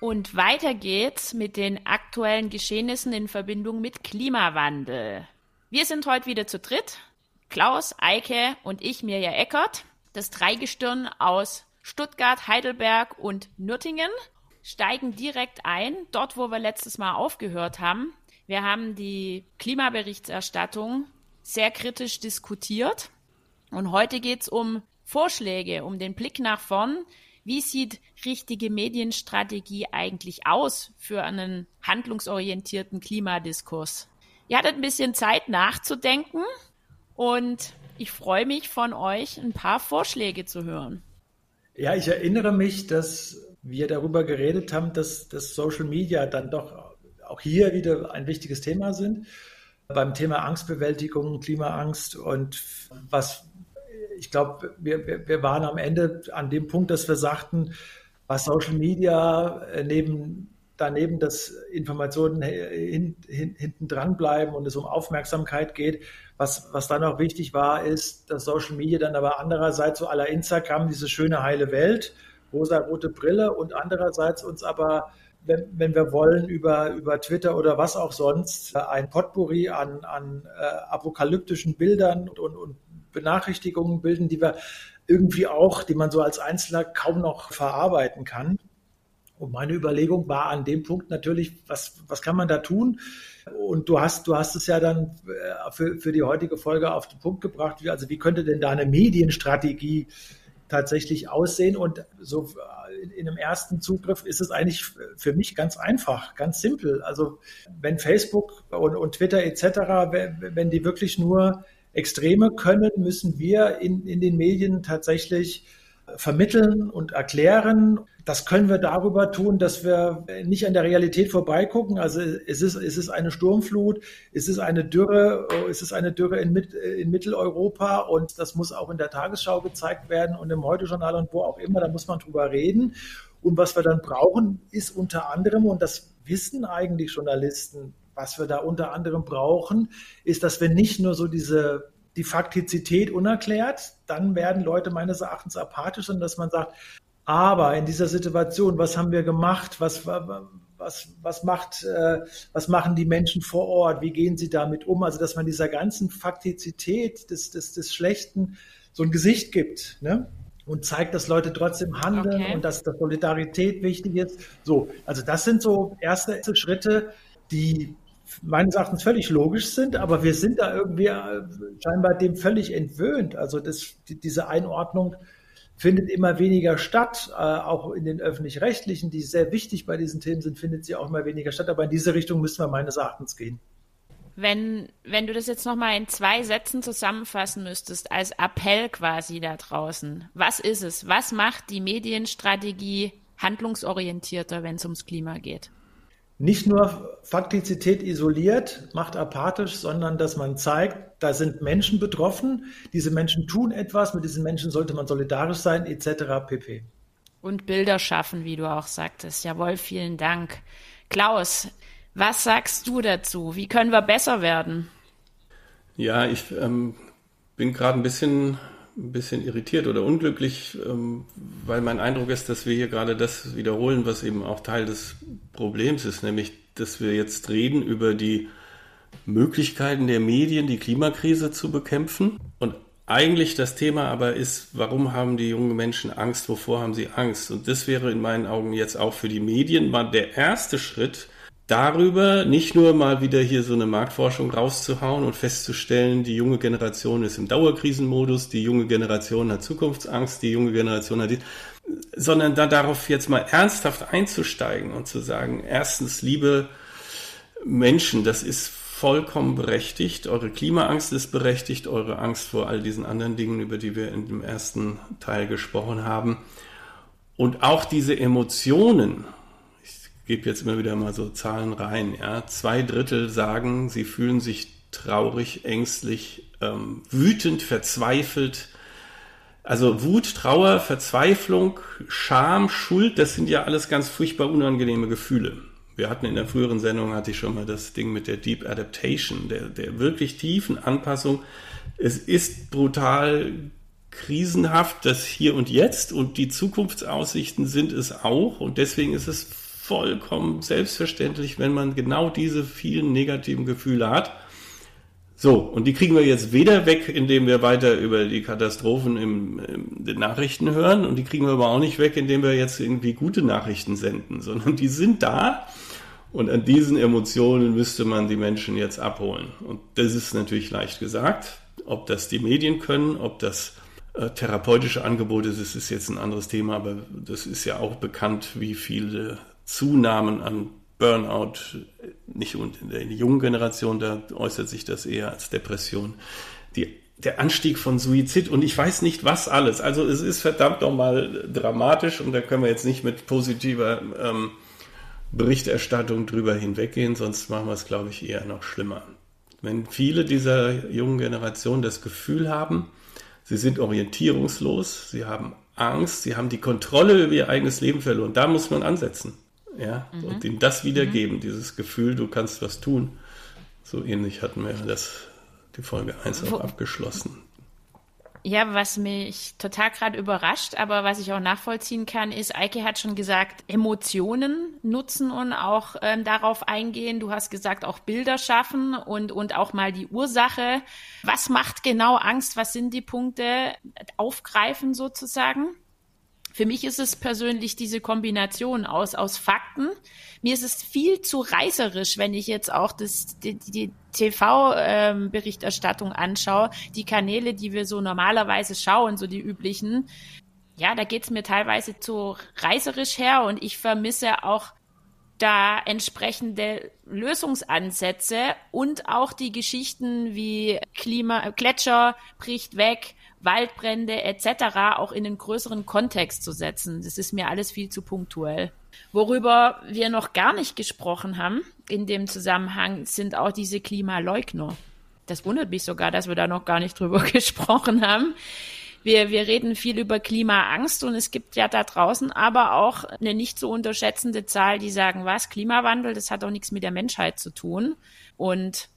Und weiter geht's mit den aktuellen Geschehnissen in Verbindung mit Klimawandel. Wir sind heute wieder zu dritt. Klaus, Eike und ich, Mirja Eckert. Das Dreigestirn aus Stuttgart, Heidelberg und Nürtingen steigen direkt ein, dort wo wir letztes Mal aufgehört haben. Wir haben die Klimaberichterstattung sehr kritisch diskutiert und heute geht es um Vorschläge, um den Blick nach vorn. Wie sieht richtige Medienstrategie eigentlich aus für einen handlungsorientierten Klimadiskurs? Ihr hattet ein bisschen Zeit nachzudenken und ich freue mich von euch ein paar Vorschläge zu hören. Ja, ich erinnere mich, dass wir darüber geredet haben, dass, dass Social Media dann doch auch hier wieder ein wichtiges Thema sind. Beim Thema Angstbewältigung, Klimaangst und was ich glaube, wir, wir waren am Ende an dem Punkt, dass wir sagten, was Social Media äh, neben daneben, dass Informationen hin, hin, hinten dran bleiben und es um Aufmerksamkeit geht. Was, was dann auch wichtig war, ist, dass Social Media dann aber andererseits so aller Instagram diese schöne heile Welt rosa-rote Brille und andererseits uns aber, wenn, wenn wir wollen, über, über Twitter oder was auch sonst, äh, ein Potpourri an, an äh, apokalyptischen Bildern und, und, Benachrichtigungen bilden, die wir irgendwie auch, die man so als Einzelner kaum noch verarbeiten kann. Und meine Überlegung war an dem Punkt natürlich, was, was kann man da tun? Und du hast, du hast es ja dann äh, für, für die heutige Folge auf den Punkt gebracht. Also wie könnte denn da eine Medienstrategie tatsächlich aussehen. Und so in, in einem ersten Zugriff ist es eigentlich für mich ganz einfach, ganz simpel. Also wenn Facebook und, und Twitter etc., wenn, wenn die wirklich nur Extreme können, müssen wir in, in den Medien tatsächlich vermitteln und erklären. Das können wir darüber tun, dass wir nicht an der Realität vorbeigucken. Also es ist, es ist eine Sturmflut, es ist eine Dürre, es ist eine Dürre in, in Mitteleuropa und das muss auch in der Tagesschau gezeigt werden und im Heute-Journal und wo auch immer, da muss man drüber reden. Und was wir dann brauchen, ist unter anderem, und das wissen eigentlich Journalisten, was wir da unter anderem brauchen, ist, dass wir nicht nur so diese die Faktizität unerklärt, dann werden Leute meines Erachtens apathisch und dass man sagt, aber in dieser Situation, was haben wir gemacht? Was, was, was, macht, äh, was machen die Menschen vor Ort? Wie gehen sie damit um? Also, dass man dieser ganzen Faktizität des, des, des Schlechten so ein Gesicht gibt. Ne? und zeigt, dass Leute trotzdem handeln okay. und dass, dass Solidarität wichtig ist. So, also das sind so erste Schritte, die meines Erachtens völlig logisch sind, aber wir sind da irgendwie äh, scheinbar dem völlig entwöhnt. Also das, die, diese Einordnung findet immer weniger statt, äh, auch in den öffentlich-rechtlichen, die sehr wichtig bei diesen Themen sind, findet sie auch immer weniger statt. Aber in diese Richtung müssen wir meines Erachtens gehen. Wenn, wenn du das jetzt nochmal in zwei Sätzen zusammenfassen müsstest, als Appell quasi da draußen, was ist es? Was macht die Medienstrategie handlungsorientierter, wenn es ums Klima geht? Nicht nur Faktizität isoliert macht apathisch, sondern dass man zeigt, da sind Menschen betroffen, diese Menschen tun etwas, mit diesen Menschen sollte man solidarisch sein, etc. pp. Und Bilder schaffen, wie du auch sagtest. Jawohl, vielen Dank. Klaus, was sagst du dazu? Wie können wir besser werden? Ja, ich ähm, bin gerade ein bisschen ein bisschen irritiert oder unglücklich, ähm, weil mein Eindruck ist, dass wir hier gerade das wiederholen, was eben auch Teil des Problems ist, nämlich, dass wir jetzt reden über die Möglichkeiten der Medien, die Klimakrise zu bekämpfen. Und eigentlich das Thema aber ist, warum haben die jungen Menschen Angst, wovor haben sie Angst? Und das wäre in meinen Augen jetzt auch für die Medien mal der erste Schritt, darüber nicht nur mal wieder hier so eine Marktforschung rauszuhauen und festzustellen, die junge Generation ist im Dauerkrisenmodus, die junge Generation hat Zukunftsangst, die junge Generation hat, sondern da darauf jetzt mal ernsthaft einzusteigen und zu sagen, erstens, liebe Menschen, das ist vollkommen berechtigt, eure Klimaangst ist berechtigt, eure Angst vor all diesen anderen Dingen, über die wir in dem ersten Teil gesprochen haben. Und auch diese Emotionen, gebe jetzt immer wieder mal so Zahlen rein. Ja. Zwei Drittel sagen, sie fühlen sich traurig, ängstlich, ähm, wütend, verzweifelt. Also Wut, Trauer, Verzweiflung, Scham, Schuld, das sind ja alles ganz furchtbar unangenehme Gefühle. Wir hatten in der früheren Sendung, hatte ich schon mal das Ding mit der Deep Adaptation, der, der wirklich tiefen Anpassung. Es ist brutal krisenhaft, das Hier und Jetzt und die Zukunftsaussichten sind es auch. Und deswegen ist es vollkommen selbstverständlich, wenn man genau diese vielen negativen Gefühle hat. So, und die kriegen wir jetzt weder weg, indem wir weiter über die Katastrophen im, den Nachrichten hören, und die kriegen wir aber auch nicht weg, indem wir jetzt irgendwie gute Nachrichten senden, sondern die sind da. Und an diesen Emotionen müsste man die Menschen jetzt abholen. Und das ist natürlich leicht gesagt. Ob das die Medien können, ob das äh, therapeutische Angebote, das ist jetzt ein anderes Thema, aber das ist ja auch bekannt, wie viele Zunahmen an Burnout, nicht in der jungen Generation, da äußert sich das eher als Depression. Die, der Anstieg von Suizid und ich weiß nicht was alles. Also es ist verdammt nochmal dramatisch und da können wir jetzt nicht mit positiver ähm, Berichterstattung drüber hinweggehen, sonst machen wir es, glaube ich, eher noch schlimmer. Wenn viele dieser jungen Generation das Gefühl haben, sie sind orientierungslos, sie haben Angst, sie haben die Kontrolle über ihr eigenes Leben verloren, da muss man ansetzen. Ja? Mhm. Und ihnen das wiedergeben, mhm. dieses Gefühl, du kannst was tun. So ähnlich hatten wir das, die Folge 1 auch abgeschlossen. Ja, was mich total gerade überrascht, aber was ich auch nachvollziehen kann, ist, Eike hat schon gesagt, Emotionen nutzen und auch ähm, darauf eingehen. Du hast gesagt, auch Bilder schaffen und, und auch mal die Ursache. Was macht genau Angst? Was sind die Punkte? Aufgreifen sozusagen? Für mich ist es persönlich diese Kombination aus, aus Fakten. Mir ist es viel zu reißerisch, wenn ich jetzt auch das, die, die TV-Berichterstattung ähm, anschaue, die Kanäle, die wir so normalerweise schauen, so die üblichen. Ja, da geht's mir teilweise zu reißerisch her und ich vermisse auch da entsprechende Lösungsansätze und auch die Geschichten wie Klima, Gletscher bricht weg, Waldbrände etc. auch in einen größeren Kontext zu setzen. Das ist mir alles viel zu punktuell. Worüber wir noch gar nicht gesprochen haben in dem Zusammenhang sind auch diese Klimaleugner. Das wundert mich sogar, dass wir da noch gar nicht drüber gesprochen haben. Wir, wir reden viel über Klimaangst und es gibt ja da draußen aber auch eine nicht zu unterschätzende Zahl, die sagen, was, Klimawandel, das hat doch nichts mit der Menschheit zu tun. Und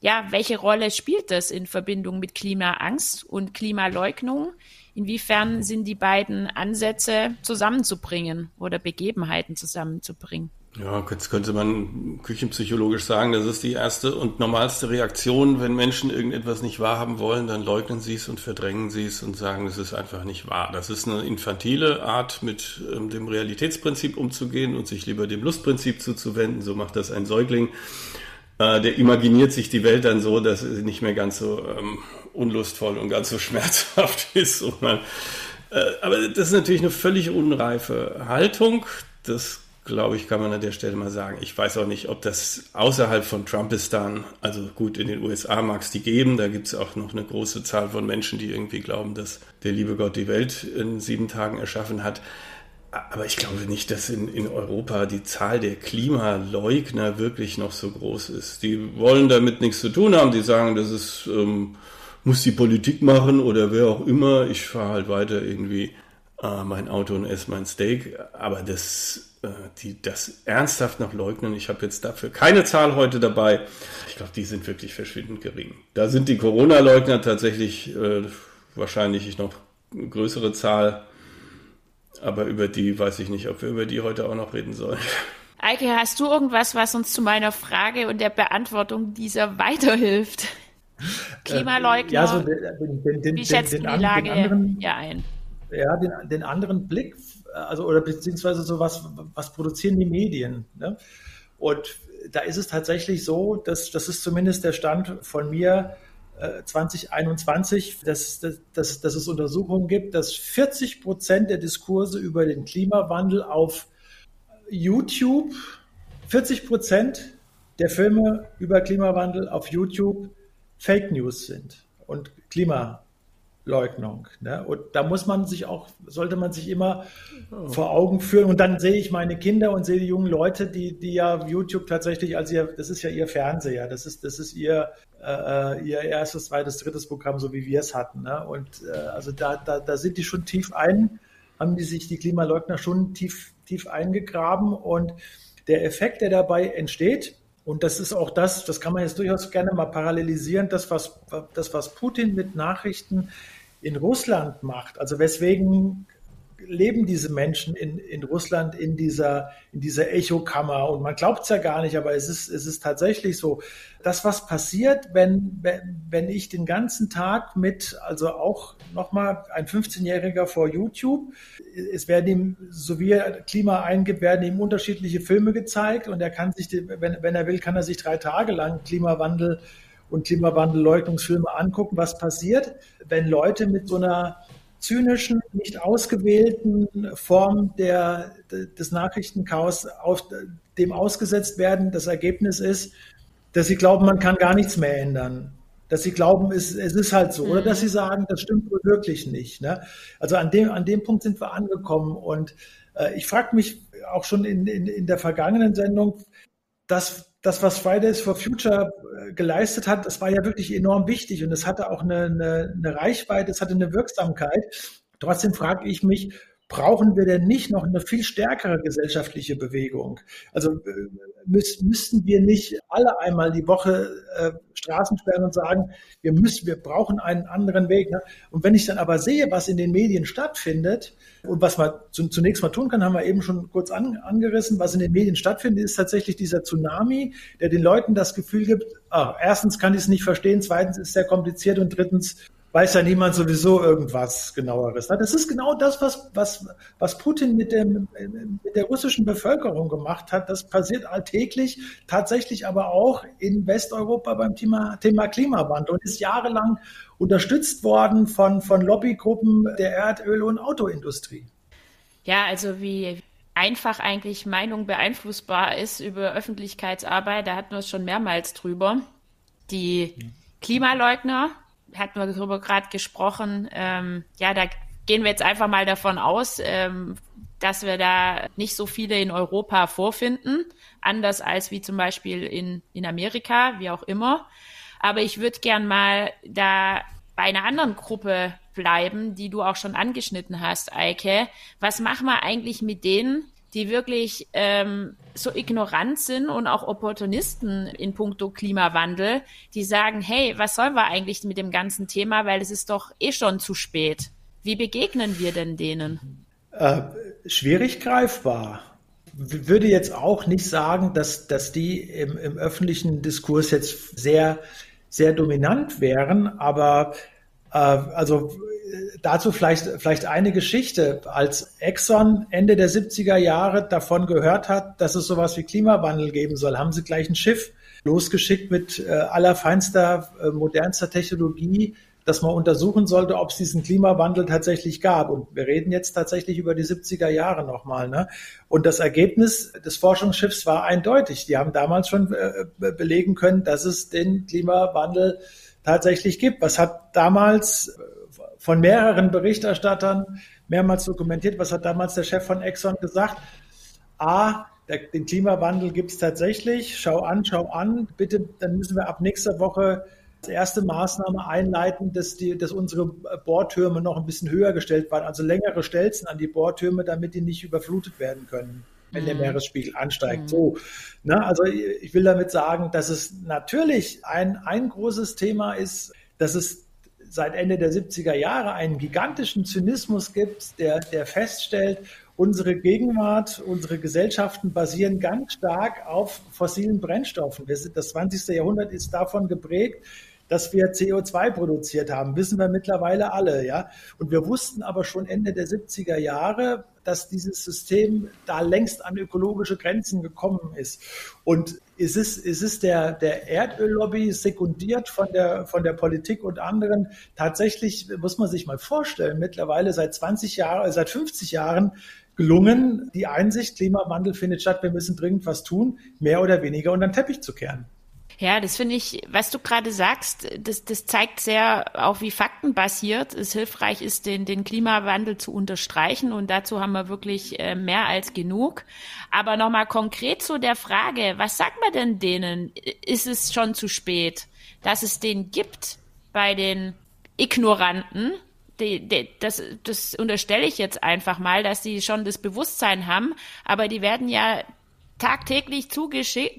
ja, welche Rolle spielt das in Verbindung mit Klimaangst und Klimaleugnung? Inwiefern sind die beiden Ansätze zusammenzubringen oder Begebenheiten zusammenzubringen? Ja, jetzt könnte man küchenpsychologisch sagen, das ist die erste und normalste Reaktion, wenn Menschen irgendetwas nicht wahrhaben wollen, dann leugnen sie es und verdrängen sie es und sagen, es ist einfach nicht wahr. Das ist eine infantile Art, mit ähm, dem Realitätsprinzip umzugehen und sich lieber dem Lustprinzip zuzuwenden. So macht das ein Säugling. Äh, der imaginiert sich die Welt dann so, dass sie nicht mehr ganz so ähm, unlustvoll und ganz so schmerzhaft ist. Man, äh, aber das ist natürlich eine völlig unreife Haltung. Das glaube ich, kann man an der Stelle mal sagen. Ich weiß auch nicht, ob das außerhalb von Trumpistan, also gut, in den USA mag es die geben, da gibt es auch noch eine große Zahl von Menschen, die irgendwie glauben, dass der liebe Gott die Welt in sieben Tagen erschaffen hat. Aber ich glaube nicht, dass in, in Europa die Zahl der Klimaleugner wirklich noch so groß ist. Die wollen damit nichts zu tun haben. Die sagen, das ist, ähm, muss die Politik machen oder wer auch immer. Ich fahre halt weiter irgendwie äh, mein Auto und esse mein Steak. Aber das, äh, die, das ernsthaft noch leugnen, ich habe jetzt dafür keine Zahl heute dabei. Ich glaube, die sind wirklich verschwindend gering. Da sind die Corona-Leugner tatsächlich äh, wahrscheinlich noch größere Zahl aber über die weiß ich nicht, ob wir über die heute auch noch reden sollen. Eike, hast du irgendwas, was uns zu meiner Frage und der Beantwortung dieser weiterhilft? Klimaleugner, ja, so den, den, den, wie schätzt du die Lage anderen, hier ein? Ja, den, den anderen Blick, also oder beziehungsweise so was, was produzieren die Medien? Ne? Und da ist es tatsächlich so, dass das ist zumindest der Stand von mir, 2021, dass, dass, dass, dass es Untersuchungen gibt, dass 40 Prozent der Diskurse über den Klimawandel auf YouTube, 40 Prozent der Filme über Klimawandel auf YouTube Fake News sind und Klima, Leugnung. Ne? Und da muss man sich auch, sollte man sich immer oh. vor Augen führen. Und dann sehe ich meine Kinder und sehe die jungen Leute, die, die ja YouTube tatsächlich als ihr, das ist ja ihr Fernseher, das ist, das ist ihr, äh, ihr erstes, zweites, drittes Programm, so wie wir es hatten. Ne? Und äh, also da, da, da sind die schon tief ein, haben die sich die Klimaleugner schon tief, tief eingegraben und der Effekt, der dabei entsteht, Und das ist auch das, das kann man jetzt durchaus gerne mal parallelisieren, das, was, das, was Putin mit Nachrichten in Russland macht. Also weswegen leben diese Menschen in, in Russland in dieser, in dieser Echokammer. Und man glaubt es ja gar nicht, aber es ist, es ist tatsächlich so. Das, was passiert, wenn, wenn, ich den ganzen Tag mit, also auch nochmal ein 15-Jähriger vor YouTube, es werden ihm, so wie er Klima eingibt, werden ihm unterschiedliche Filme gezeigt und er kann sich, wenn, wenn er will, kann er sich drei Tage lang Klimawandel und Klimawandelleugnungsfilme angucken, was passiert, wenn Leute mit so einer zynischen, nicht ausgewählten Form der, des Nachrichtenchaos auf dem ausgesetzt werden. Das Ergebnis ist, dass sie glauben, man kann gar nichts mehr ändern. Dass sie glauben, es, es ist halt so. Mhm. Oder dass sie sagen, das stimmt wohl wirklich nicht. Ne? Also an dem, an dem Punkt sind wir angekommen. Und äh, ich frage mich auch schon in, in, in der vergangenen Sendung, dass das, was Fridays for Future äh, geleistet hat, das war ja wirklich enorm wichtig und es hatte auch eine, eine, eine Reichweite, es hatte eine Wirksamkeit. Trotzdem frage ich mich, brauchen wir denn nicht noch eine viel stärkere gesellschaftliche Bewegung? Also äh, müß, müssten wir nicht alle einmal die Woche äh, Straßen sperren und sagen, wir müssen, wir brauchen einen anderen Weg. Ne? Und wenn ich dann aber sehe, was in den Medien stattfindet und was man zu, zunächst mal tun kann, haben wir eben schon kurz an, angerissen, was in den Medien stattfindet, ist tatsächlich dieser Tsunami, der den Leuten das Gefühl gibt, ach, erstens kann ich es nicht verstehen, zweitens ist es sehr kompliziert und drittens weiß ja niemand sowieso irgendwas genaueres. Das ist genau das, was, was, was Putin mit, dem, mit der russischen Bevölkerung gemacht hat. Das passiert alltäglich, tatsächlich aber auch in Westeuropa beim Thema, Thema Klimawandel und ist jahrelang unterstützt worden von, von Lobbygruppen der Erdöl- und Autoindustrie. Ja, also wie einfach eigentlich Meinung beeinflussbar ist über Öffentlichkeitsarbeit, da hatten wir es schon mehrmals drüber. Die Klimaleugner, hatten wir darüber gerade gesprochen. Ähm, ja, da gehen wir jetzt einfach mal davon aus, ähm, dass wir da nicht so viele in Europa vorfinden, anders als wie zum Beispiel in, in Amerika, wie auch immer. Aber ich würde gern mal da bei einer anderen Gruppe bleiben, die du auch schon angeschnitten hast, Eike. Was machen wir eigentlich mit denen, die wirklich ähm, so ignorant sind und auch Opportunisten in puncto Klimawandel, die sagen, hey, was sollen wir eigentlich mit dem ganzen Thema, weil es ist doch eh schon zu spät. Wie begegnen wir denn denen? Äh, schwierig greifbar. Ich würde jetzt auch nicht sagen, dass, dass die im, im öffentlichen Diskurs jetzt sehr, sehr dominant wären, aber also dazu vielleicht, vielleicht eine Geschichte. Als Exxon Ende der 70er Jahre davon gehört hat, dass es sowas wie Klimawandel geben soll, haben sie gleich ein Schiff losgeschickt mit äh, allerfeinster, äh, modernster Technologie, dass man untersuchen sollte, ob es diesen Klimawandel tatsächlich gab. Und wir reden jetzt tatsächlich über die 70er Jahre nochmal. Ne? Und das Ergebnis des Forschungsschiffs war eindeutig. Die haben damals schon äh, belegen können, dass es den Klimawandel tatsächlich gibt. Was hat damals von mehreren Berichterstattern mehrmals dokumentiert. Was hat damals der Chef von Exxon gesagt? A, der, den Klimawandel gibt es tatsächlich. Schau an, schau an. Bitte, dann müssen wir ab nächster Woche als erste Maßnahme einleiten, dass, die, dass unsere Bohrtürme noch ein bisschen höher gestellt waren, also längere Stelzen an die Bohrtürme, damit die nicht überflutet werden können, wenn der mhm. Meeresspiegel ansteigt. Mhm. So, ne? Also ich will damit sagen, dass es natürlich ein, ein großes Thema ist, dass es seit Ende der 70er Jahre einen gigantischen Zynismus gibt, der, der feststellt, unsere Gegenwart, unsere Gesellschaften basieren ganz stark auf fossilen Brennstoffen. Sind, das 20. Jahrhundert ist davon geprägt, dass wir CO2 produziert haben, wissen wir mittlerweile alle, ja. Und wir wussten aber schon Ende der 70er Jahre, dass dieses System da längst an ökologische Grenzen gekommen ist. Und es ist, es ist der, der Erdöllobby sekundiert von der, von der Politik und anderen. Tatsächlich muss man sich mal vorstellen, mittlerweile seit 20 Jahren, seit 50 Jahren gelungen, die Einsicht, Klimawandel findet statt, wir müssen dringend was tun, mehr oder weniger unter den Teppich zu kehren. Ja, das finde ich, was du gerade sagst, das, das zeigt sehr auch, wie faktenbasiert es hilfreich ist, den, den Klimawandel zu unterstreichen. Und dazu haben wir wirklich äh, mehr als genug. Aber nochmal konkret zu der Frage, was sagt man denn denen? Ist es schon zu spät, dass es den gibt bei den Ignoranten? Die, die, das, das unterstelle ich jetzt einfach mal, dass sie schon das Bewusstsein haben, aber die werden ja tagtäglich zugeschüttet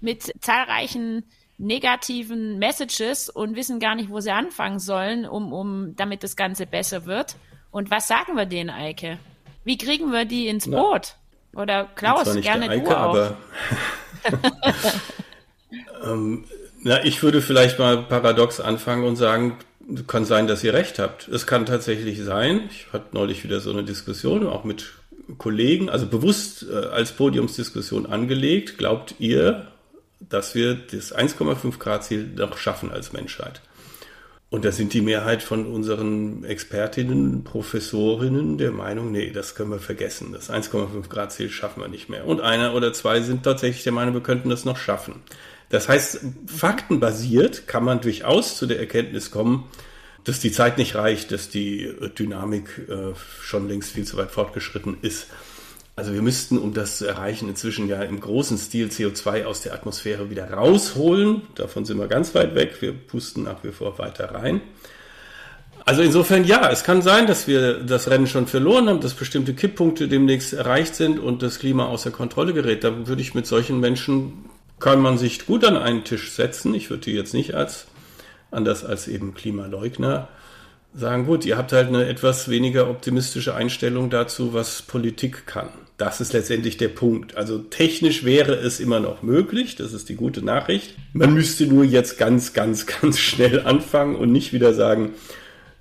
mit zahlreichen negativen Messages und wissen gar nicht, wo sie anfangen sollen, um, um damit das Ganze besser wird. Und was sagen wir denen, Eike? Wie kriegen wir die ins Boot? Oder Klaus, gerne Eike, du auch. Aber ähm, na, ich würde vielleicht mal paradox anfangen und sagen, kann sein, dass ihr recht habt. Es kann tatsächlich sein. Ich hatte neulich wieder so eine Diskussion, auch mit Kollegen, also bewusst äh, als Podiumsdiskussion angelegt. Glaubt ihr, dass wir das 1,5 Grad Ziel noch schaffen als Menschheit? Und da sind die Mehrheit von unseren Expertinnen, Professorinnen der Meinung, nee, das können wir vergessen. Das 1,5 Grad Ziel schaffen wir nicht mehr. Und einer oder zwei sind tatsächlich der Meinung, wir könnten das noch schaffen. Das heißt, faktenbasiert kann man durchaus zu der Erkenntnis kommen, dass die Zeit nicht reicht, dass die Dynamik äh, schon längst viel zu weit fortgeschritten ist. Also wir müssten, um das zu erreichen, inzwischen ja im großen Stil CO2 aus der Atmosphäre wieder rausholen. Davon sind wir ganz weit weg. Wir pusten nach wie vor weiter rein. Also insofern ja, es kann sein, dass wir das Rennen schon verloren haben, dass bestimmte Kipppunkte demnächst erreicht sind und das Klima außer Kontrolle gerät. Da würde ich mit solchen Menschen kann man sich gut an einen Tisch setzen. Ich würde die jetzt nicht als, anders als eben Klimaleugner, sagen, gut, ihr habt halt eine etwas weniger optimistische Einstellung dazu, was Politik kann. Das ist letztendlich der Punkt. Also technisch wäre es immer noch möglich, das ist die gute Nachricht. Man müsste nur jetzt ganz, ganz, ganz schnell anfangen und nicht wieder sagen,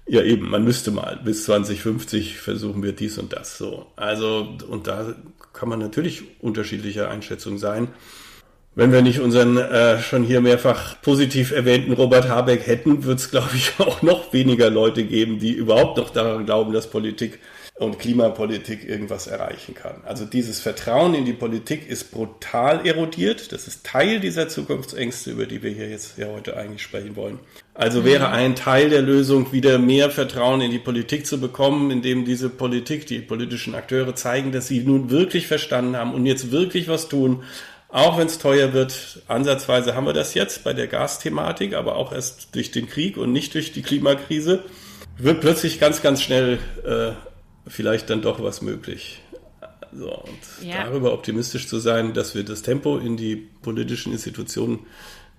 ja eben, man müsste mal, bis 2050 versuchen wir dies und das so. Also, und da kann man natürlich unterschiedlicher Einschätzung sein. Wenn wir nicht unseren äh, schon hier mehrfach positiv erwähnten Robert Habeck hätten, wird es, glaube ich, auch noch weniger Leute geben, die überhaupt noch daran glauben, dass Politik und Klimapolitik irgendwas erreichen kann. Also dieses Vertrauen in die Politik ist brutal erodiert. Das ist Teil dieser Zukunftsängste, über die wir hier jetzt ja heute eigentlich sprechen wollen. Also mhm. wäre ein Teil der Lösung, wieder mehr Vertrauen in die Politik zu bekommen, indem diese Politik, die politischen Akteure zeigen, dass sie nun wirklich verstanden haben und jetzt wirklich was tun, auch wenn es teuer wird, ansatzweise haben wir das jetzt bei der Gasthematik, aber auch erst durch den Krieg und nicht durch die Klimakrise, wird plötzlich ganz, ganz schnell äh, vielleicht dann doch was möglich. So, und ja. darüber optimistisch zu sein, dass wir das Tempo in die politischen Institutionen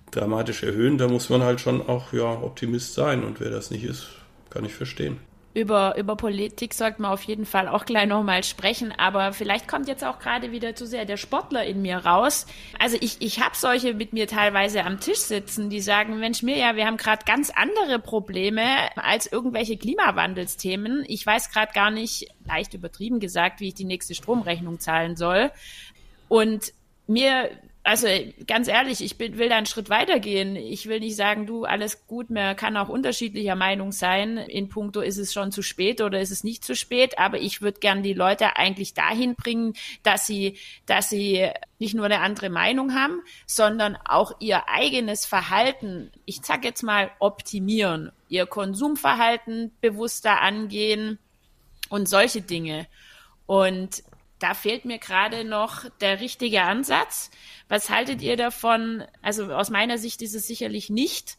dramatisch erhöhen, da muss man halt schon auch ja, Optimist sein. Und wer das nicht ist, kann ich verstehen über, über Politik sollten wir auf jeden Fall auch gleich nochmal sprechen, aber vielleicht kommt jetzt auch gerade wieder zu sehr der Sportler in mir raus. Also ich, ich habe solche mit mir teilweise am Tisch sitzen, die sagen, Mensch, mir ja, wir haben gerade ganz andere Probleme als irgendwelche Klimawandelsthemen. Ich weiß gerade gar nicht, leicht übertrieben gesagt, wie ich die nächste Stromrechnung zahlen soll. Und mir also ganz ehrlich, ich bin, will da einen Schritt weitergehen. Ich will nicht sagen, du, alles gut, man kann auch unterschiedlicher Meinung sein. In puncto ist es schon zu spät oder ist es nicht zu spät, aber ich würde gern die Leute eigentlich dahin bringen, dass sie, dass sie nicht nur eine andere Meinung haben, sondern auch ihr eigenes Verhalten, ich sag jetzt mal, optimieren, ihr Konsumverhalten bewusster angehen und solche Dinge. Und da fehlt mir gerade noch der richtige Ansatz. Was haltet ihr davon? Also aus meiner Sicht ist es sicherlich nicht,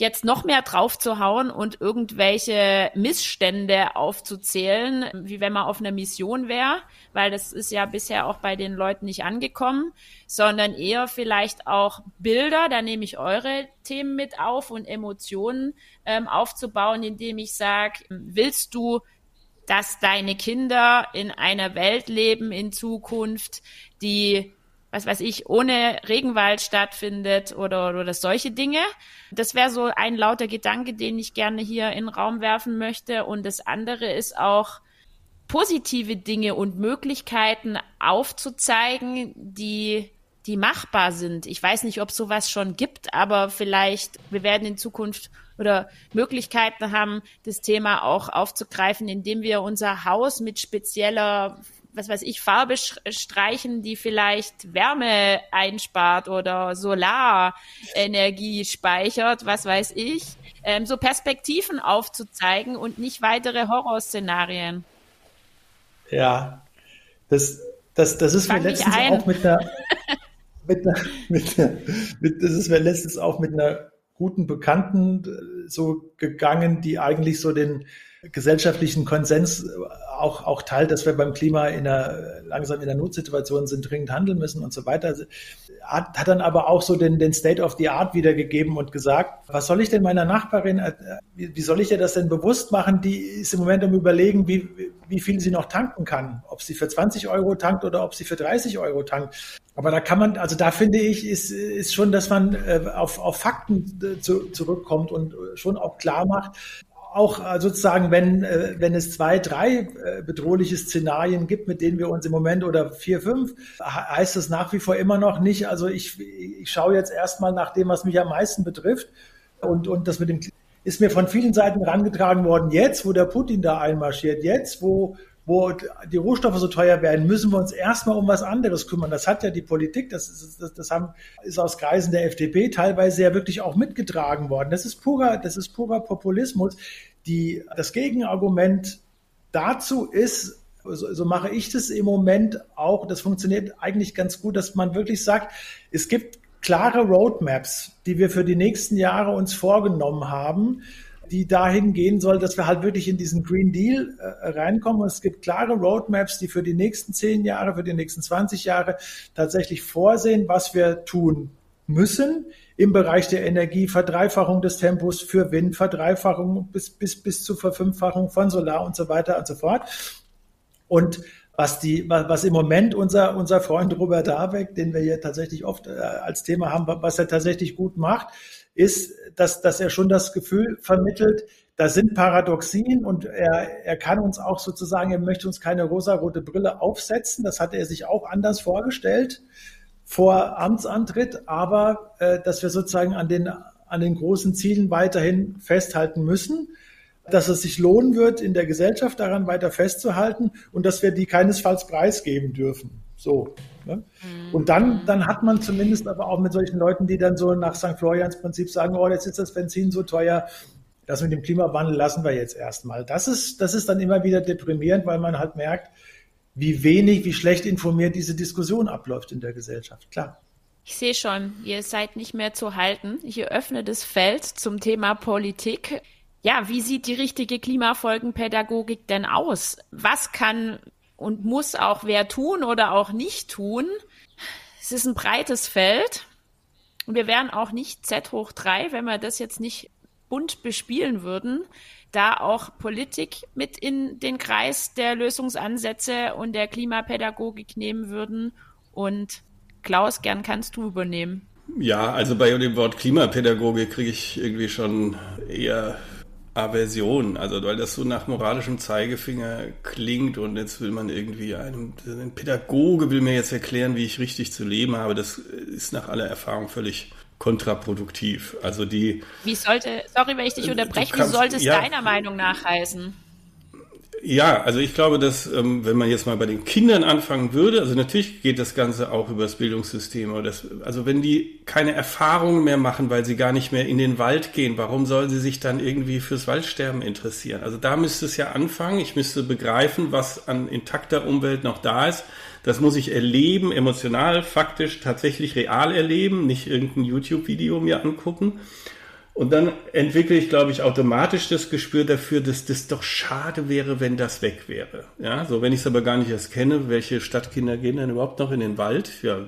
jetzt noch mehr draufzuhauen und irgendwelche Missstände aufzuzählen, wie wenn man auf einer Mission wäre, weil das ist ja bisher auch bei den Leuten nicht angekommen, sondern eher vielleicht auch Bilder, da nehme ich eure Themen mit auf und Emotionen ähm, aufzubauen, indem ich sage, willst du dass deine Kinder in einer Welt leben in Zukunft, die was weiß ich, ohne Regenwald stattfindet oder, oder solche Dinge. Das wäre so ein lauter Gedanke, den ich gerne hier in den Raum werfen möchte. Und das andere ist auch, positive Dinge und Möglichkeiten aufzuzeigen, die, die machbar sind. Ich weiß nicht, ob sowas schon gibt, aber vielleicht, wir werden in Zukunft oder Möglichkeiten haben, das Thema auch aufzugreifen, indem wir unser Haus mit spezieller was weiß ich, Farbe streichen, die vielleicht Wärme einspart oder Solarenergie speichert, was weiß ich, ähm, so Perspektiven aufzuzeigen und nicht weitere Horrorszenarien. Ja, das, das, das ist Fang mir letztens auch mit einer, mit einer, mit einer, mit, das ist mir letztens auch mit einer guten Bekannten äh, so gegangen, die eigentlich so den gesellschaftlichen Konsens auch, auch teilt, dass wir beim Klima in einer, langsam in der Notsituation sind, dringend handeln müssen und so weiter. Hat, hat dann aber auch so den, den State of the Art wiedergegeben und gesagt, was soll ich denn meiner Nachbarin, äh, wie, wie soll ich ihr das denn bewusst machen? Die ist im Moment am überlegen, wie, wie viel sie noch tanken kann. Ob sie für 20 Euro tankt oder ob sie für 30 Euro tankt. Aber da kann man, also da finde ich, ist, ist schon, dass man äh, auf, auf Fakten äh, zu, zurückkommt und schon auch klar macht, auch äh, sozusagen, wenn, äh, wenn es zwei, drei äh, bedrohliche Szenarien gibt, mit denen wir uns im Moment oder vier, fünf, heißt das nach wie vor immer noch nicht. Also ich, ich schaue jetzt erstmal nach dem, was mich am meisten betrifft. Und, und das mit dem ist mir von vielen Seiten herangetragen worden. Jetzt, wo der Putin da einmarschiert, jetzt, wo wo die Rohstoffe so teuer werden, müssen wir uns erstmal um was anderes kümmern. Das hat ja die Politik, das, ist, das, das haben, ist aus Kreisen der FDP teilweise ja wirklich auch mitgetragen worden. Das ist purer, das ist purer Populismus. Die, das Gegenargument dazu ist, so, so mache ich das im Moment auch, das funktioniert eigentlich ganz gut, dass man wirklich sagt, es gibt klare Roadmaps, die wir für die nächsten Jahre uns vorgenommen haben die dahin gehen soll, dass wir halt wirklich in diesen Green Deal äh, reinkommen. Und es gibt klare Roadmaps, die für die nächsten zehn Jahre, für die nächsten 20 Jahre tatsächlich vorsehen, was wir tun müssen im Bereich der Energie, Verdreifachung des Tempos für Wind, Verdreifachung bis, bis, bis zur Verfünffachung von Solar und so weiter und so fort. Und was die, was im Moment unser, unser Freund Robert Habeck, den wir hier tatsächlich oft äh, als Thema haben, was er tatsächlich gut macht, ist, dass, dass er schon das Gefühl vermittelt, da sind Paradoxien und er, er kann uns auch sozusagen, er möchte uns keine rosarote Brille aufsetzen. Das hat er sich auch anders vorgestellt vor Amtsantritt, aber äh, dass wir sozusagen an den, an den großen Zielen weiterhin festhalten müssen, dass es sich lohnen wird, in der Gesellschaft daran weiter festzuhalten und dass wir die keinesfalls preisgeben dürfen. So. Ne? Mhm. Und dann, dann hat man zumindest aber auch mit solchen Leuten, die dann so nach St. Florians Prinzip sagen, oh, jetzt ist das Benzin so teuer, das mit dem Klimawandel lassen wir jetzt erstmal. Das ist, das ist dann immer wieder deprimierend, weil man halt merkt, wie wenig, wie schlecht informiert diese Diskussion abläuft in der Gesellschaft. Klar. Ich sehe schon, ihr seid nicht mehr zu halten. Ich eröffne das Feld zum Thema Politik. Ja, wie sieht die richtige Klimafolgenpädagogik denn aus? Was kann und muss auch wer tun oder auch nicht tun. Es ist ein breites Feld. Und wir wären auch nicht Z hoch drei, wenn wir das jetzt nicht bunt bespielen würden, da auch Politik mit in den Kreis der Lösungsansätze und der Klimapädagogik nehmen würden. Und Klaus, gern kannst du übernehmen. Ja, also bei dem Wort Klimapädagogik kriege ich irgendwie schon eher Aversion, also weil das so nach moralischem Zeigefinger klingt und jetzt will man irgendwie einem, ein Pädagoge will mir jetzt erklären, wie ich richtig zu leben habe, das ist nach aller Erfahrung völlig kontraproduktiv. Also die. Wie sollte, sorry, wenn ich dich unterbreche, kannst, wie sollte es ja, deiner Meinung nach heißen? Ja, also ich glaube, dass ähm, wenn man jetzt mal bei den Kindern anfangen würde, also natürlich geht das Ganze auch über das Bildungssystem, aber das, also wenn die keine Erfahrungen mehr machen, weil sie gar nicht mehr in den Wald gehen, warum sollen sie sich dann irgendwie fürs Waldsterben interessieren? Also da müsste es ja anfangen. Ich müsste begreifen, was an intakter Umwelt noch da ist. Das muss ich erleben, emotional, faktisch, tatsächlich real erleben, nicht irgendein YouTube-Video mir angucken. Und dann entwickle ich, glaube ich, automatisch das Gespür dafür, dass das doch schade wäre, wenn das weg wäre. Ja, so, wenn ich es aber gar nicht erst kenne, welche Stadtkinder gehen denn überhaupt noch in den Wald? Ja,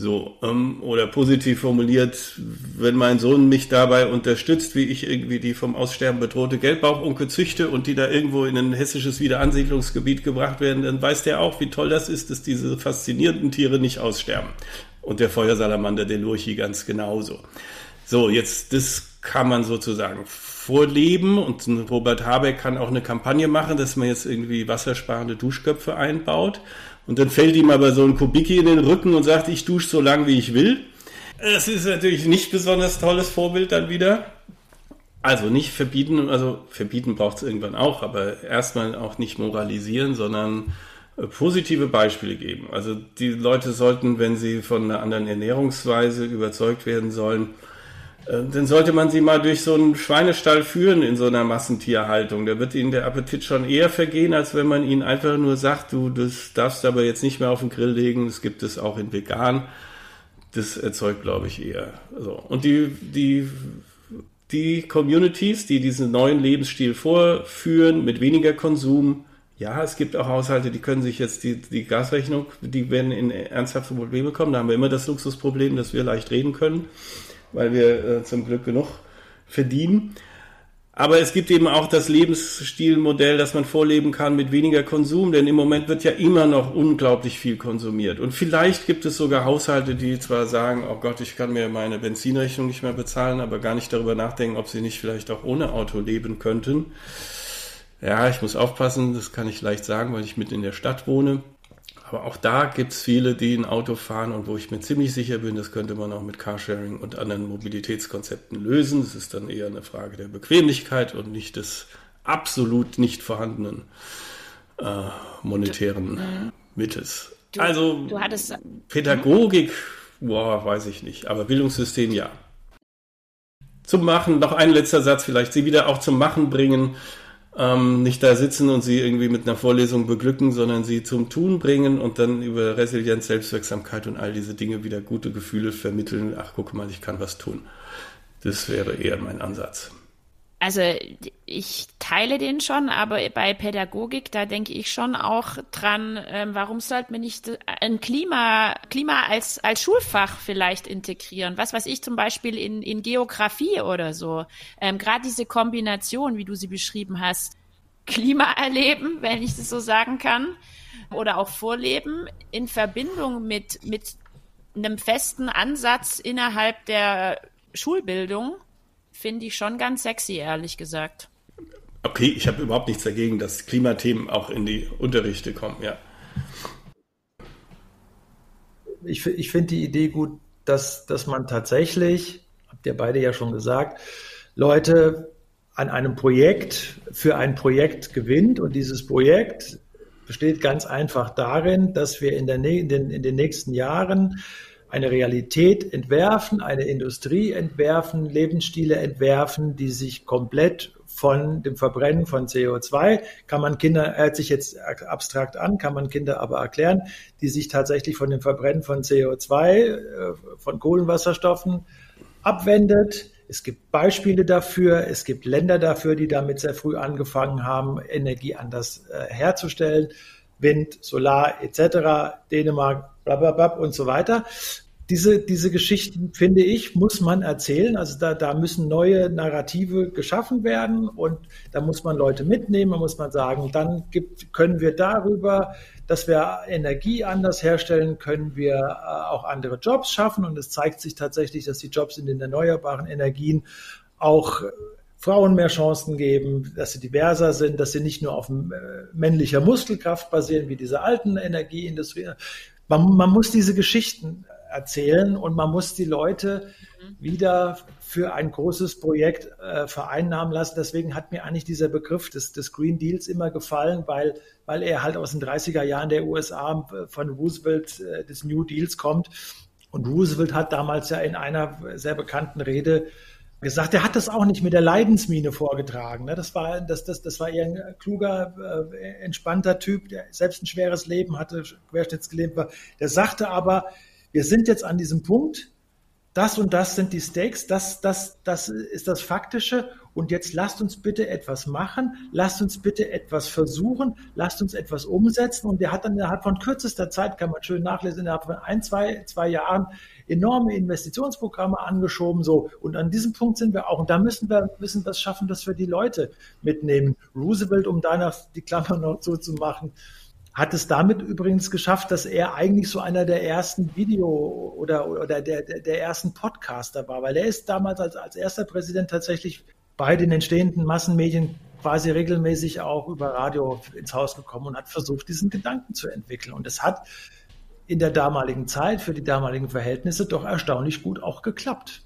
so, ähm, oder positiv formuliert, wenn mein Sohn mich dabei unterstützt, wie ich irgendwie die vom Aussterben bedrohte Gelbbauchunke züchte und die da irgendwo in ein hessisches Wiederansiedlungsgebiet gebracht werden, dann weiß der auch, wie toll das ist, dass diese faszinierenden Tiere nicht aussterben. Und der Feuersalamander, der Lurchi ganz genauso. So, jetzt, das kann man sozusagen vorleben und Robert Habeck kann auch eine Kampagne machen, dass man jetzt irgendwie wassersparende Duschköpfe einbaut und dann fällt ihm aber so ein Kubicki in den Rücken und sagt, ich dusche so lang, wie ich will. Das ist natürlich nicht besonders tolles Vorbild dann wieder. Also nicht verbieten, also verbieten braucht es irgendwann auch, aber erstmal auch nicht moralisieren, sondern äh, positive Beispiele geben. Also die Leute sollten, wenn sie von einer anderen Ernährungsweise überzeugt werden sollen, dann sollte man sie mal durch so einen Schweinestall führen in so einer Massentierhaltung. Da wird ihnen der Appetit schon eher vergehen, als wenn man ihnen einfach nur sagt, du, das darfst aber jetzt nicht mehr auf den Grill legen, das gibt es auch in vegan. Das erzeugt, glaube ich, eher. So. Und die, die, die Communities, die diesen neuen Lebensstil vorführen, mit weniger Konsum, Ja, es gibt auch Haushalte, die können sich jetzt die, die Gasrechnung, die werden in ernsthafte Probleme kommen. Da haben wir immer das Luxusproblem, dass wir leicht reden können, weil wir äh, zum Glück genug verdienen. Aber es gibt eben auch das Lebensstilmodell, dass man vorleben kann mit weniger Konsum, denn im Moment wird ja immer noch unglaublich viel konsumiert. Und vielleicht gibt es sogar Haushalte, die zwar sagen, oh Gott, ich kann mir meine Benzinrechnung nicht mehr bezahlen, aber gar nicht darüber nachdenken, ob sie nicht vielleicht auch ohne Auto leben könnten. Ja, ich muss aufpassen, das kann ich leicht sagen, weil ich mit in der Stadt wohne. Aber auch da gibt es viele, die ein Auto fahren und wo ich mir ziemlich sicher bin, das könnte man auch mit Carsharing und anderen Mobilitätskonzepten lösen. Das ist dann eher eine Frage der Bequemlichkeit und nicht des absolut nicht vorhandenen äh, monetären du, Mittels. Du, also du hattest, Pädagogik, boah, weiß ich nicht, aber Bildungssystem ja. Zum Machen, noch ein letzter Satz vielleicht, sie wieder auch zum Machen bringen ähm, nicht da sitzen und sie irgendwie mit einer Vorlesung beglücken, sondern sie zum Tun bringen und dann über Resilienz, Selbstwirksamkeit und all diese Dinge wieder gute Gefühle vermitteln. Ach, guck mal, ich kann was tun. Das wäre eher mein Ansatz. Also ich teile den schon, aber bei Pädagogik, da denke ich schon auch dran, ähm, warum sollte man nicht ein Klima, Klima als, als Schulfach vielleicht integrieren? Was weiß ich zum Beispiel in, in Geografie oder so. Ähm, Gerade diese Kombination, wie du sie beschrieben hast, Klima erleben, wenn ich das so sagen kann, oder auch Vorleben in Verbindung mit, mit einem festen Ansatz innerhalb der Schulbildung finde ich schon ganz sexy, ehrlich gesagt. Okay, ich habe überhaupt nichts dagegen, dass Klimathemen auch in die Unterrichte kommen, ja. Ich, ich finde die Idee gut, dass, dass man tatsächlich, habt ihr beide ja schon gesagt, Leute an einem Projekt für ein Projekt gewinnt und dieses Projekt besteht ganz einfach darin, dass wir in, der, in, den, in den nächsten Jahren eine Realität entwerfen, eine Industrie entwerfen, Lebensstile entwerfen, die sich komplett von dem Verbrennen von CO2, kann man Kinder, hört sich jetzt abstrakt an, kann man Kinder aber erklären, die sich tatsächlich von dem Verbrennen von CO2, äh, von Kohlenwasserstoffen abwendet. Es gibt Beispiele dafür, es gibt Länder dafür, die damit sehr früh angefangen haben, Energie anders äh, herzustellen. Wind, Solar etc., Dänemark, blablabla und so weiter. Diese, diese Geschichten, finde ich, muss man erzählen. Also da, da müssen neue Narrative geschaffen werden und da muss man Leute mitnehmen. Da muss man sagen, dann gibt, können wir darüber, dass wir Energie anders herstellen, können wir äh, auch andere Jobs schaffen. Und es zeigt sich tatsächlich, dass die Jobs in den erneuerbaren Energien auch Frauen mehr Chancen geben, dass sie diverser sind, dass sie nicht nur auf äh, männlicher Muskelkraft basieren wie diese alten Energieindustrie, man, man muss diese Geschichten erzählen und man muss die Leute mhm. wieder für ein großes Projekt äh, vereinnahmen lassen. Deswegen hat mir eigentlich dieser Begriff des, des Green Deals immer gefallen, weil, weil er halt aus den 30er Jahren der USA äh, von Roosevelt äh, des New Deals kommt. Und Roosevelt hat damals ja in einer sehr bekannten Rede gesagt, er hat das auch nicht mit der Leidensmine vorgetragen. Ne? Das, war, das, das, das war eher ein kluger, äh, entspannter Typ, der selbst ein schweres Leben hatte, querschnittsgelähmt war. Der sagte aber, wir sind jetzt an diesem Punkt, das und das sind die Stakes, das, das, das ist das Faktische und jetzt lasst uns bitte etwas machen, lasst uns bitte etwas versuchen, lasst uns etwas umsetzen und der hat dann innerhalb von kürzester Zeit, kann man schön nachlesen, innerhalb von ein, zwei, zwei Jahren enorme Investitionsprogramme angeschoben, so. Und an diesem Punkt sind wir auch. Und da müssen wir, müssen wir schaffen, dass wir die Leute mitnehmen. Roosevelt, um danach die Klammer noch zuzumachen, hat es damit übrigens geschafft, dass er eigentlich so einer der ersten Video- oder, oder der, der, der ersten Podcaster war, weil er ist damals als, als erster Präsident tatsächlich bei den entstehenden Massenmedien quasi regelmäßig auch über Radio ins Haus gekommen und hat versucht, diesen Gedanken zu entwickeln. Und es hat in der damaligen Zeit für die damaligen Verhältnisse doch erstaunlich gut auch geklappt.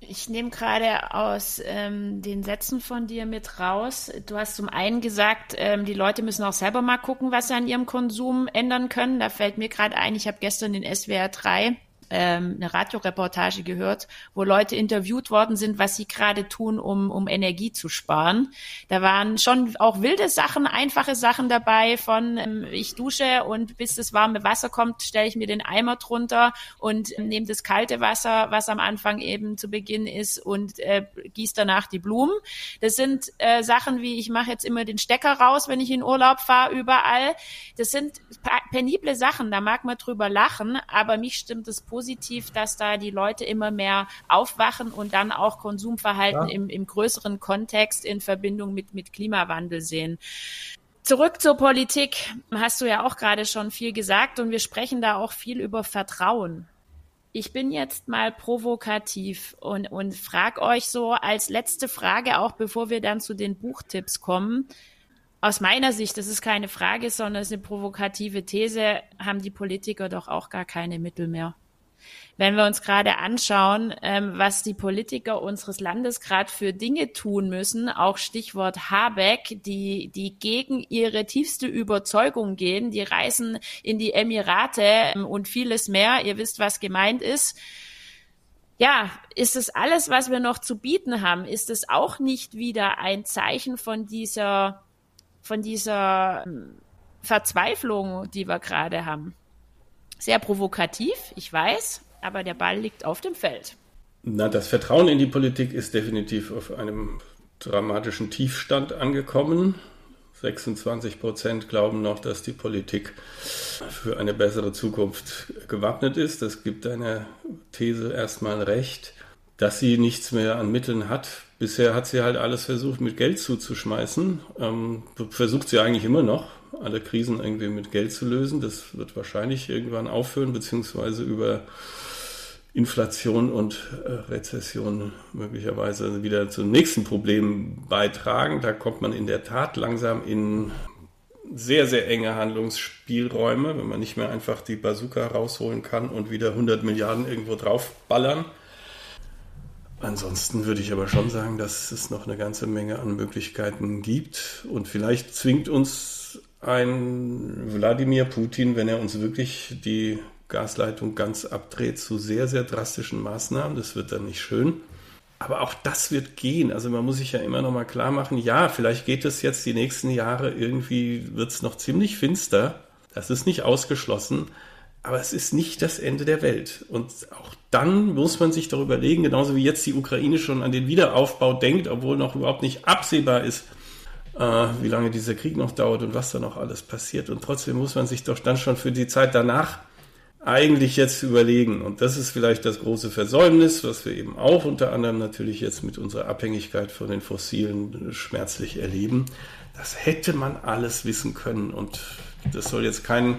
Ich nehme gerade aus ähm, den Sätzen von dir mit raus. Du hast zum einen gesagt, ähm, die Leute müssen auch selber mal gucken, was sie an ihrem Konsum ändern können. Da fällt mir gerade ein, ich habe gestern den SWR 3 ähm, eine Radioreportage gehört, wo Leute interviewt worden sind, was sie gerade tun, um, um Energie zu sparen. Da waren schon auch wilde Sachen, einfache Sachen dabei von ähm, ich dusche und bis das warme Wasser kommt, stelle ich mir den Eimer drunter und ähm, nehme das kalte Wasser, was am Anfang eben zu Beginn ist und äh, gieße danach die Blumen. Das sind äh, Sachen wie ich mache jetzt immer den Stecker raus, wenn ich in Urlaub fahre, überall. Das sind penible Sachen, da mag man drüber lachen, aber mich stimmt es positiv, dass da die Leute immer mehr aufwachen und dann auch Konsumverhalten ja. im, im größeren Kontext in Verbindung mit, mit Klimawandel sehen. Zurück zur Politik. Hast du ja auch gerade schon viel gesagt und wir sprechen da auch viel über Vertrauen. Ich bin jetzt mal provokativ und, und frag euch so als letzte Frage, auch bevor wir dann zu den Buchtipps kommen. Aus meiner Sicht, das ist keine Frage, sondern es ist eine provokative These, haben die Politiker doch auch gar keine Mittel mehr wenn wir uns gerade anschauen, ähm, was die Politiker unseres Landes gerade für Dinge tun müssen, auch Stichwort Habeck, die, die gegen ihre tiefste Überzeugung gehen, die reisen in die Emirate ähm, und vieles mehr. Ihr wisst, was gemeint ist. Ja, ist es alles, was wir noch zu bieten haben? Ist es auch nicht wieder ein Zeichen von dieser, von dieser ähm, Verzweiflung, die wir gerade haben? Sehr provokativ, ich weiß, aber der Ball liegt auf dem Feld. Na, das Vertrauen in die Politik ist definitiv auf einem dramatischen Tiefstand angekommen. 26 Prozent glauben noch, dass die Politik für eine bessere Zukunft gewappnet ist. Das gibt deiner These erstmal recht, dass sie nichts mehr an Mitteln hat. Bisher hat sie halt alles versucht, mit Geld zuzuschmeißen. Ähm, versucht sie eigentlich immer noch, alle Krisen irgendwie mit Geld zu lösen. Das wird wahrscheinlich irgendwann aufhören, beziehungsweise über Inflation und äh, Rezession möglicherweise wieder zu nächsten Problemen beitragen. Da kommt man in der Tat langsam in sehr, sehr enge Handlungsspielräume, wenn man nicht mehr einfach die Bazooka rausholen kann und wieder 100 Milliarden irgendwo draufballern. Ansonsten würde ich aber schon sagen, dass es noch eine ganze Menge an Möglichkeiten gibt und vielleicht zwingt uns ein Wladimir Putin, wenn er uns wirklich die Gasleitung ganz abdreht zu sehr, sehr drastischen Maßnahmen. Das wird dann nicht schön. Aber auch das wird gehen. Also man muss sich ja immer noch mal klar machen, ja, vielleicht geht es jetzt die nächsten Jahre irgendwie, wird es noch ziemlich finster. Das ist nicht ausgeschlossen. Aber es ist nicht das Ende der Welt. Und auch dann muss man sich darüber überlegen, genauso wie jetzt die Ukraine schon an den Wiederaufbau denkt, obwohl noch überhaupt nicht absehbar ist, äh, wie lange dieser Krieg noch dauert und was da noch alles passiert. Und trotzdem muss man sich doch dann schon für die Zeit danach eigentlich jetzt überlegen. Und das ist vielleicht das große Versäumnis, was wir eben auch unter anderem natürlich jetzt mit unserer Abhängigkeit von den Fossilen schmerzlich erleben. Das hätte man alles wissen können. Und das soll jetzt kein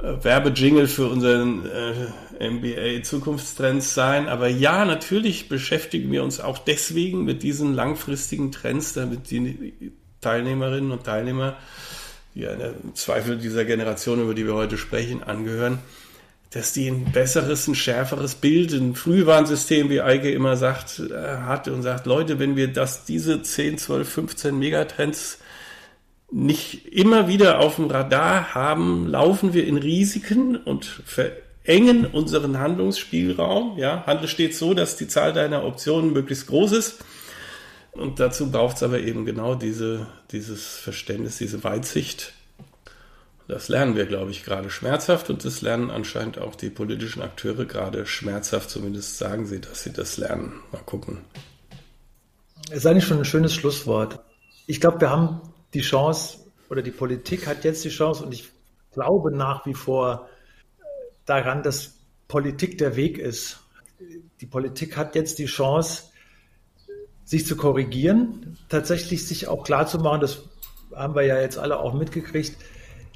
Werbejingle für unseren äh, MBA Zukunftstrends sein. Aber ja, natürlich beschäftigen wir uns auch deswegen mit diesen langfristigen Trends, damit die Teilnehmerinnen und Teilnehmer, die einer Zweifel dieser Generation, über die wir heute sprechen, angehören, dass die ein besseres, ein schärferes Bild, ein Frühwarnsystem, wie Eike immer sagt, äh, hat und sagt, Leute, wenn wir das, diese 10, 12, 15 Megatrends nicht immer wieder auf dem Radar haben, laufen wir in Risiken und verengen unseren Handlungsspielraum. Ja, Handel steht so, dass die Zahl deiner Optionen möglichst groß ist. Und dazu braucht es aber eben genau diese, dieses Verständnis, diese Weitsicht, das lernen wir, glaube ich, gerade schmerzhaft und das lernen anscheinend auch die politischen Akteure gerade schmerzhaft. Zumindest sagen sie, dass sie das lernen. Mal gucken. Es ist eigentlich schon ein schönes Schlusswort. Ich glaube, wir haben die Chance oder die Politik hat jetzt die Chance und ich glaube nach wie vor daran, dass Politik der Weg ist. Die Politik hat jetzt die Chance, sich zu korrigieren, tatsächlich sich auch klar zu machen, das haben wir ja jetzt alle auch mitgekriegt,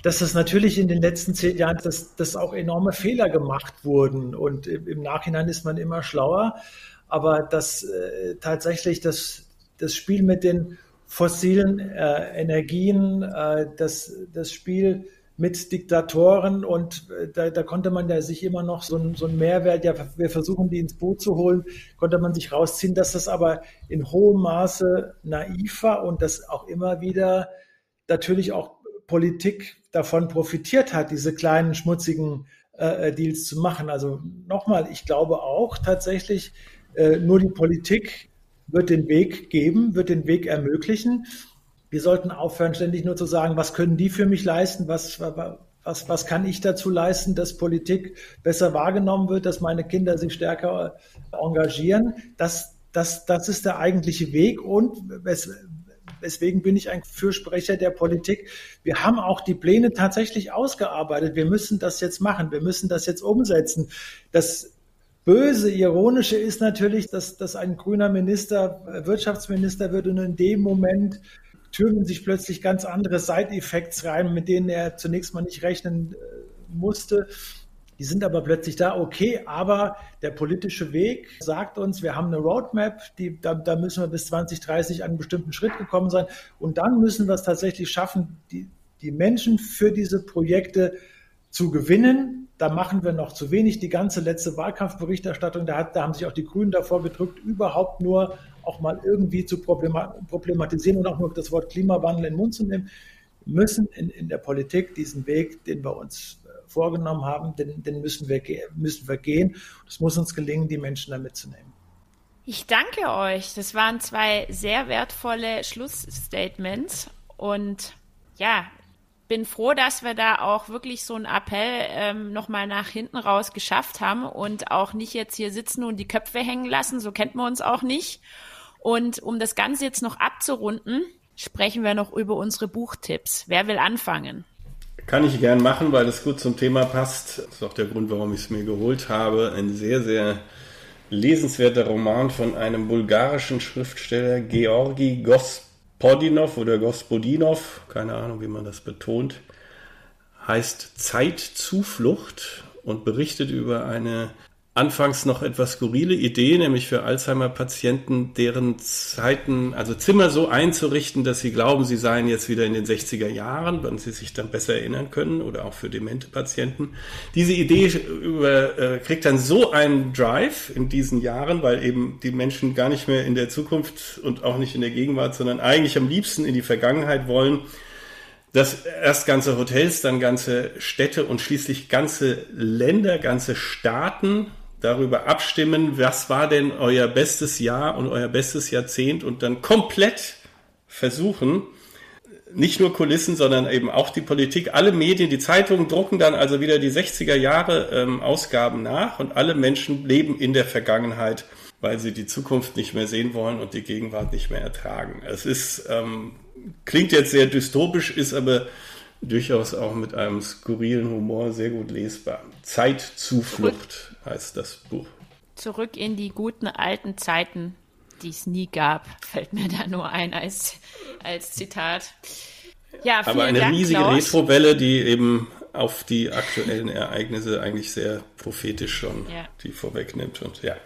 dass das natürlich in den letzten zehn Jahren, dass, dass auch enorme Fehler gemacht wurden. Und im, im Nachhinein ist man immer schlauer. Aber dass äh, tatsächlich das, das Spiel mit den fossilen äh, Energien, äh, das, das Spiel mit Diktatoren und äh, da, da konnte man ja sich immer noch so, ein, so einen Mehrwert, ja, wir versuchen die ins Boot zu holen, konnte man sich rausziehen, dass das aber in hohem Maße naiv war und das auch immer wieder natürlich auch Politik davon profitiert hat, diese kleinen schmutzigen äh, Deals zu machen. Also nochmal, ich glaube auch tatsächlich, äh, nur die Politik wird den Weg geben, wird den Weg ermöglichen. Wir sollten aufhören, ständig nur zu sagen, was können die für mich leisten, was, was, was kann ich dazu leisten, dass Politik besser wahrgenommen wird, dass meine Kinder sich stärker engagieren. Das, das, das ist der eigentliche Weg und wes, weswegen bin ich ein Fürsprecher der Politik. Wir haben auch die Pläne tatsächlich ausgearbeitet. Wir müssen das jetzt machen. Wir müssen das jetzt umsetzen. Das Böse, Ironische ist natürlich, dass, dass ein grüner Minister Wirtschaftsminister wird und in dem Moment türmen sich plötzlich ganz andere Side-Effects rein, mit denen er zunächst mal nicht rechnen äh, musste. Die sind aber plötzlich da, okay, aber der politische Weg sagt uns, wir haben eine Roadmap, die, da, da müssen wir bis 2030 an einen bestimmten Schritt gekommen sein. Und dann müssen wir es tatsächlich schaffen, die, die Menschen für diese Projekte zu gewinnen. Da machen wir noch zu wenig. Die ganze letzte Wahlkampfberichterstattung, da, hat, da haben sich auch die Grünen davor gedrückt, überhaupt nur auch mal irgendwie zu problematisieren und auch nur das Wort Klimawandel in den Mund zu nehmen. Wir müssen in, in der Politik diesen Weg, den wir uns äh, vorgenommen haben, den, den müssen, wir, müssen wir gehen. Es muss uns gelingen, die Menschen da mitzunehmen. Ich danke euch. Das waren zwei sehr wertvolle Schlussstatements. Und ja, bin froh, dass wir da auch wirklich so einen Appell ähm, nochmal nach hinten raus geschafft haben und auch nicht jetzt hier sitzen und die Köpfe hängen lassen. So kennt man uns auch nicht. Und um das Ganze jetzt noch abzurunden, sprechen wir noch über unsere Buchtipps. Wer will anfangen? Kann ich gern machen, weil es gut zum Thema passt. Das ist auch der Grund, warum ich es mir geholt habe. Ein sehr, sehr lesenswerter Roman von einem bulgarischen Schriftsteller, Georgi Gos Podinov oder Gospodinov, keine Ahnung, wie man das betont, heißt Zeitzuflucht und berichtet über eine anfangs noch etwas skurrile Idee, nämlich für Alzheimer-Patienten deren Zeiten, also Zimmer so einzurichten, dass sie glauben, sie seien jetzt wieder in den 60er Jahren, wann sie sich dann besser erinnern können oder auch für demente Patienten. Diese Idee über, äh, kriegt dann so einen Drive in diesen Jahren, weil eben die Menschen gar nicht mehr in der Zukunft und auch nicht in der Gegenwart, sondern eigentlich am liebsten in die Vergangenheit wollen, dass erst ganze Hotels, dann ganze Städte und schließlich ganze Länder, ganze Staaten darüber abstimmen, was war denn euer bestes Jahr und euer bestes Jahrzehnt und dann komplett versuchen, nicht nur Kulissen, sondern eben auch die Politik, alle Medien, die Zeitungen drucken dann also wieder die 60er Jahre ähm, Ausgaben nach und alle Menschen leben in der Vergangenheit, weil sie die Zukunft nicht mehr sehen wollen und die Gegenwart nicht mehr ertragen. Es ist, ähm, klingt jetzt sehr dystopisch, ist aber durchaus auch mit einem skurrilen Humor sehr gut lesbar. Zeitzuflucht heißt das Buch. Zurück in die guten alten Zeiten, die es nie gab, fällt mir da nur ein als, als Zitat. Ja, Aber eine Dank, riesige Klaus. Retrowelle, die eben auf die aktuellen Ereignisse eigentlich sehr prophetisch schon ja. die vorwegnimmt und ja.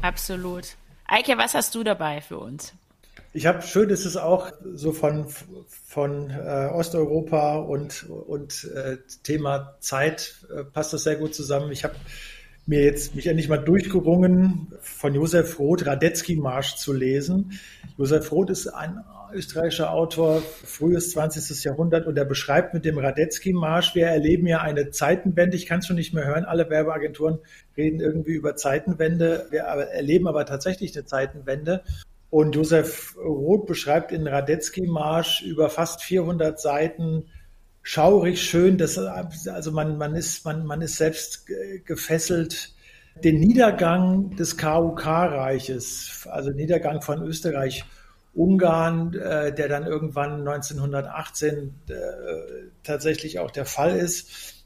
Absolut. Eike, was hast du dabei für uns? Ich habe schön, ist es auch so von, von äh, Osteuropa und, und äh, Thema Zeit äh, passt das sehr gut zusammen. Ich habe mir jetzt mich endlich mal durchgerungen, von Josef Roth Radetzky-Marsch zu lesen. Josef Roth ist ein österreichischer Autor, frühes 20. Jahrhundert, und er beschreibt mit dem Radetzky-Marsch, wir erleben ja eine Zeitenwende. Ich kann es schon nicht mehr hören. Alle Werbeagenturen reden irgendwie über Zeitenwende. Wir erleben aber tatsächlich eine Zeitenwende. Und Josef Roth beschreibt in Radetzky-Marsch über fast 400 Seiten schaurig schön, dass, also man, man, ist, man, man ist selbst gefesselt, den Niedergang des KUK-Reiches, also Niedergang von Österreich, Ungarn, äh, der dann irgendwann 1918 äh, tatsächlich auch der Fall ist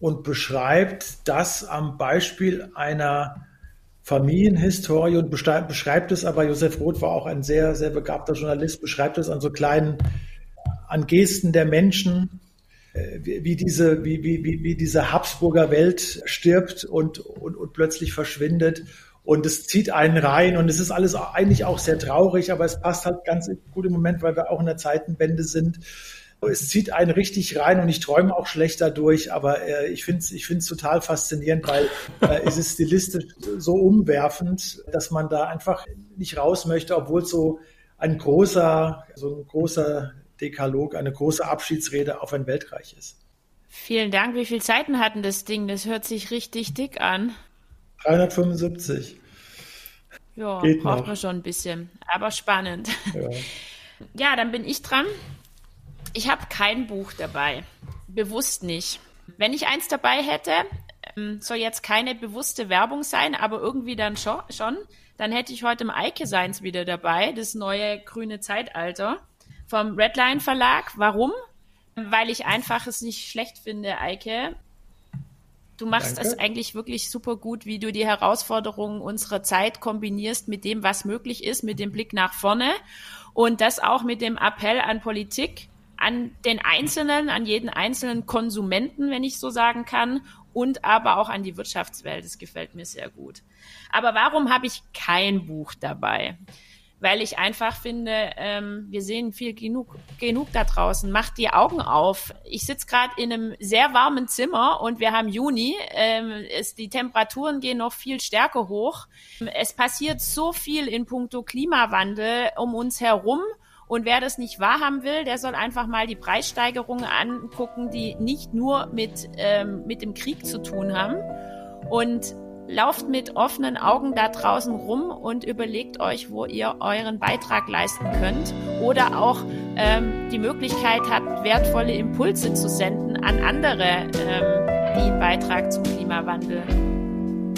und beschreibt das am Beispiel einer Familienhistorie und beschreibt es aber, Josef Roth war auch ein sehr, sehr begabter Journalist, beschreibt es an so kleinen, an Gesten der Menschen, äh, wie, wie diese, wie, wie, wie diese Habsburger Welt stirbt und, und, und plötzlich verschwindet. Und es zieht einen rein und es ist alles eigentlich auch sehr traurig, aber es passt halt ganz gut im Moment, weil wir auch in der Zeitenwende sind. Es zieht einen richtig rein und ich träume auch schlecht dadurch, aber äh, ich finde es ich find's total faszinierend, weil äh, es ist stilistisch so umwerfend, dass man da einfach nicht raus möchte, obwohl so ein großer, so ein großer Dekalog, eine große Abschiedsrede auf ein Weltreich ist. Vielen Dank. Wie viele Seiten hatten das Ding? Das hört sich richtig dick an. 375. Ja, Geht braucht noch. man schon ein bisschen, aber spannend. Ja. ja, dann bin ich dran. Ich habe kein Buch dabei. Bewusst nicht. Wenn ich eins dabei hätte, ähm, soll jetzt keine bewusste Werbung sein, aber irgendwie dann schon, dann hätte ich heute im Eike Seins wieder dabei, das neue grüne Zeitalter vom Redline Verlag. Warum? Weil ich einfach es nicht schlecht finde, Eike. Du machst Danke. es eigentlich wirklich super gut, wie du die Herausforderungen unserer Zeit kombinierst mit dem, was möglich ist, mit dem Blick nach vorne und das auch mit dem Appell an Politik, an den Einzelnen, an jeden einzelnen Konsumenten, wenn ich so sagen kann, und aber auch an die Wirtschaftswelt. Das gefällt mir sehr gut. Aber warum habe ich kein Buch dabei? Weil ich einfach finde, ähm, wir sehen viel genug, genug da draußen. Macht die Augen auf. Ich sitze gerade in einem sehr warmen Zimmer und wir haben Juni. Ähm, es, die Temperaturen gehen noch viel stärker hoch. Es passiert so viel in puncto Klimawandel um uns herum. Und wer das nicht wahrhaben will, der soll einfach mal die Preissteigerungen angucken, die nicht nur mit, ähm, mit dem Krieg zu tun haben. Und lauft mit offenen Augen da draußen rum und überlegt euch, wo ihr euren Beitrag leisten könnt oder auch ähm, die Möglichkeit habt, wertvolle Impulse zu senden an andere, ähm, die einen Beitrag zum Klimawandel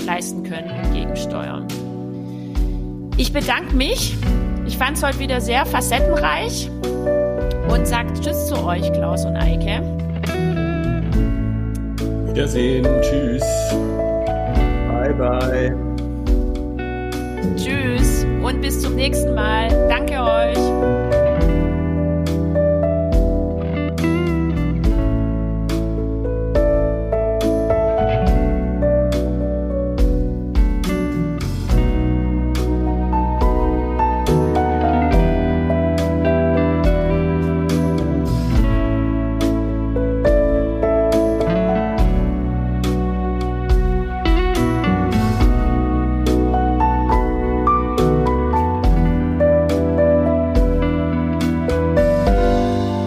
leisten können und gegensteuern. Ich bedanke mich ich fand es heute wieder sehr facettenreich und sagt Tschüss zu euch, Klaus und Eike. Wiedersehen, tschüss. Bye, bye. Tschüss und bis zum nächsten Mal. Danke euch.